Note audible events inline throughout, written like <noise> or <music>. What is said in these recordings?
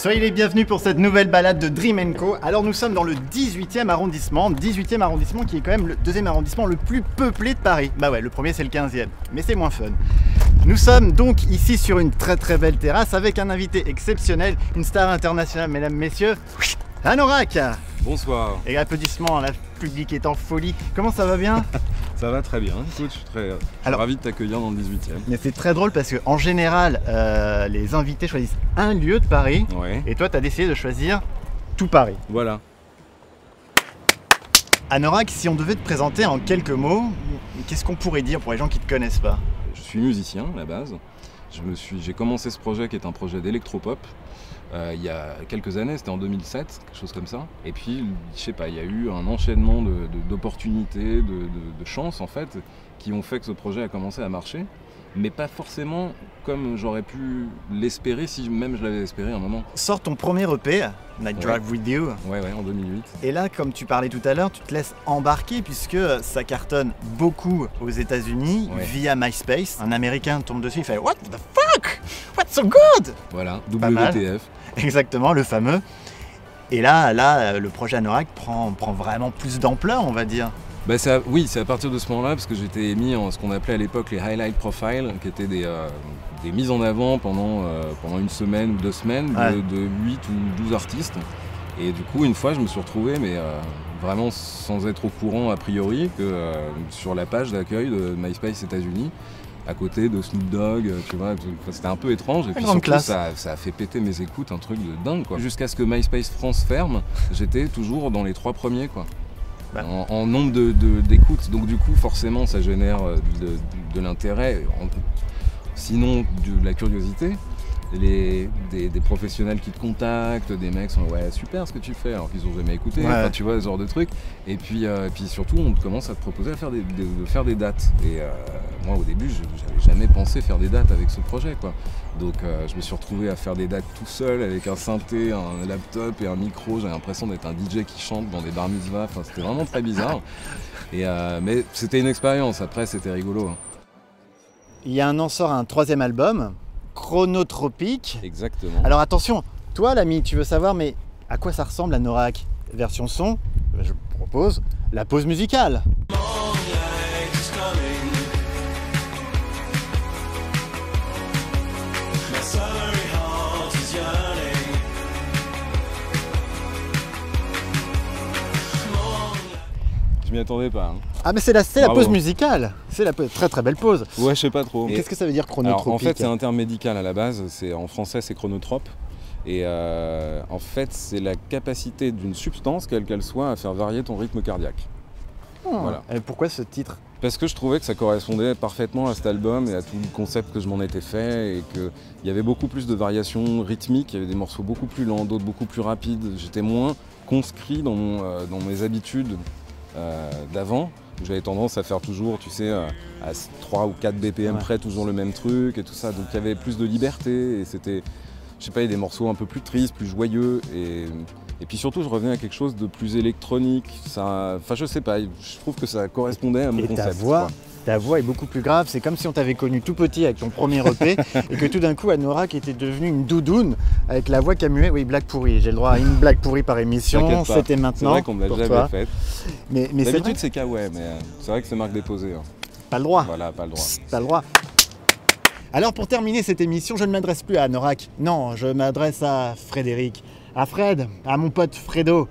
Soyez les bienvenus pour cette nouvelle balade de Dream Co. Alors nous sommes dans le 18e arrondissement, 18e arrondissement qui est quand même le deuxième arrondissement le plus peuplé de Paris. Bah ouais, le premier c'est le 15e, mais c'est moins fun. Nous sommes donc ici sur une très très belle terrasse avec un invité exceptionnel, une star internationale, mesdames, messieurs, Anorak Bonsoir. Et applaudissements, la public est en folie. Comment ça va bien? <laughs> Ça va très bien. Écoute, je suis très ravi de t'accueillir dans le 18e. Mais c'est très drôle parce qu'en général, euh, les invités choisissent un lieu de Paris. Et toi, tu as décidé de choisir tout Paris. Voilà. Anorak, si on devait te présenter en quelques mots, qu'est-ce qu'on pourrait dire pour les gens qui ne te connaissent pas? Je suis musicien à la base. J'ai commencé ce projet qui est un projet d'électropop euh, il y a quelques années, c'était en 2007, quelque chose comme ça. Et puis, je sais pas, il y a eu un enchaînement d'opportunités, de, de, de, chances en fait, qui ont fait que ce projet a commencé à marcher mais pas forcément comme j'aurais pu l'espérer si même je l'avais espéré un moment. Sors ton premier EP, Night Drive With You. Ouais, ouais, en 2008. Et là, comme tu parlais tout à l'heure, tu te laisses embarquer puisque ça cartonne beaucoup aux États-Unis via MySpace. Un Américain tombe dessus, il fait What the fuck? What's so good? Voilà, WTF. <laughs> Exactement, le fameux. Et là, là, le projet Anorak prend, prend vraiment plus d'ampleur, on va dire. Bah oui, c'est à partir de ce moment-là, parce que j'étais mis en ce qu'on appelait à l'époque les highlight profiles, qui étaient des, euh, mises en avant pendant, euh, pendant une semaine ou deux semaines de, 8 ou 12 artistes. Et du coup, une fois, je me suis retrouvé, mais euh, vraiment sans être au courant a priori, que sur la page d'accueil de MySpace États-Unis, à côté de Snoop Dogg, tu vois, c'était un peu étrange. Et puis surtout, ça, ça, a fait péter mes écoutes, un truc de dingue, quoi. Jusqu'à ce que MySpace France ferme, j'étais toujours dans les trois premiers, quoi. Bah. en, nombre d'écoutes. De, Donc du coup, forcément, ça génère euh, de, l'intérêt, sinon de la curiosité. Les, des, professionnels qui te contactent, des mecs sont ouais super ce que tu fais alors qu'ils ont jamais écouté, tu vois ce genre de truc. Et puis, euh, puis surtout on commence à te proposer à faire des, de faire des dates. Et euh, moi au début je n'avais jamais pensé faire des dates avec ce projet quoi. Donc euh, je me suis retrouvé à faire des dates tout seul avec un synthé, un laptop et un micro. J'avais l'impression d'être un DJ qui chante dans des bar mitzvahs. Enfin, c'était vraiment très bizarre. <laughs> Et, mais c'était une expérience. Après, c'était rigolo. Hein. Il y a un an sort un troisième album, Chronotropique. Exactement. Alors attention, toi l'ami, tu veux savoir, mais à quoi ça ressemble la Norak Version son, je propose la pause musicale. M'y attendais pas. Hein. Ah mais c'est la, la pause musicale, c'est la très très belle pause. Ouais, je sais pas trop. Qu'est-ce que ça veut dire chronotropique En fait, c'est un terme médical à la base. C'est en français, c'est chronotrope. Et euh, en fait, c'est la capacité d'une substance, quelle qu'elle soit, à faire varier ton rythme cardiaque. Oh. Voilà. Et pourquoi ce titre? Parce que je trouvais que ça correspondait parfaitement à cet album et à tout le concept que je m'en étais fait et qu'il y avait beaucoup plus de variations rythmiques, il y avait des morceaux beaucoup plus lents, d'autres beaucoup plus rapides. J'étais moins conscrit dans, euh, dans mes habitudes d'avant, où j'avais tendance à faire toujours, tu sais, euh, à 3 ou 4 BPM près, toujours le même truc et tout ça. Donc il y avait plus de liberté et c'était, je sais pas, des morceaux un peu plus tristes, plus joyeux. Et, et puis surtout, je revenais à quelque chose de plus électronique. Ça, enfin, je sais pas, je trouve que ça correspondait à mon concept. Ta voix, ta voix est beaucoup plus grave. C'est comme si on t'avait connu tout petit avec ton premier EP et que tout d'un coup, qui était devenue une doudoune avec la voix mué. Oui, blague pourrie. J'ai le droit à une blague pourrie par émission. C'était maintenant. C'est vrai qu'on me l'a jamais faite. Mais, mais D'habitude, c'est ouais, mais euh, c'est vrai que c'est marque déposée. Hein. Pas le droit. Voilà, pas le droit. pas le droit. Alors pour terminer cette émission, je ne m'adresse plus à Anorak. Non, je m'adresse à Frédéric, à Fred, à mon pote Fredo.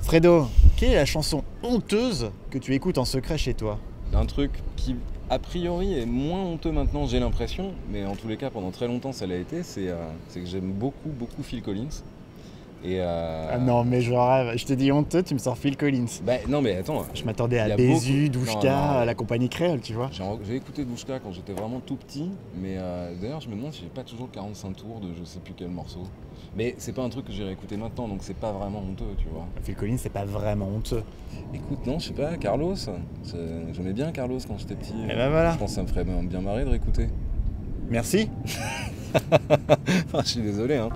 Fredo, quelle est la chanson honteuse que tu écoutes en secret chez toi? Un truc qui a priori est moins honteux maintenant, j'ai l'impression, mais en tous les cas pendant très longtemps ça l'a été, c'est euh, que j'aime beaucoup beaucoup Phil Collins. Euh, ah non, mais je rêve. Je te dis honteux, tu me sors Phil Collins. Bah non, mais attends. Je m'attendais à Bézu, Douchka, la compagnie créole, tu vois. J'ai écouté Douchka quand j'étais vraiment tout petit, mais euh, d'ailleurs, je me demande si j'ai pas toujours 45 tours de je sais plus quel morceau. Mais c'est pas un truc que j'irai écouter maintenant, donc c'est pas vraiment honteux, tu vois. Phil Collins, c'est pas vraiment honteux. Écoute, non, je sais pas, Carlos. J'aimais bien Carlos quand j'étais petit. Et ben voilà. Je pense que ça me ferait bien marrer de réécouter. Merci. <laughs> je suis désolé, hein.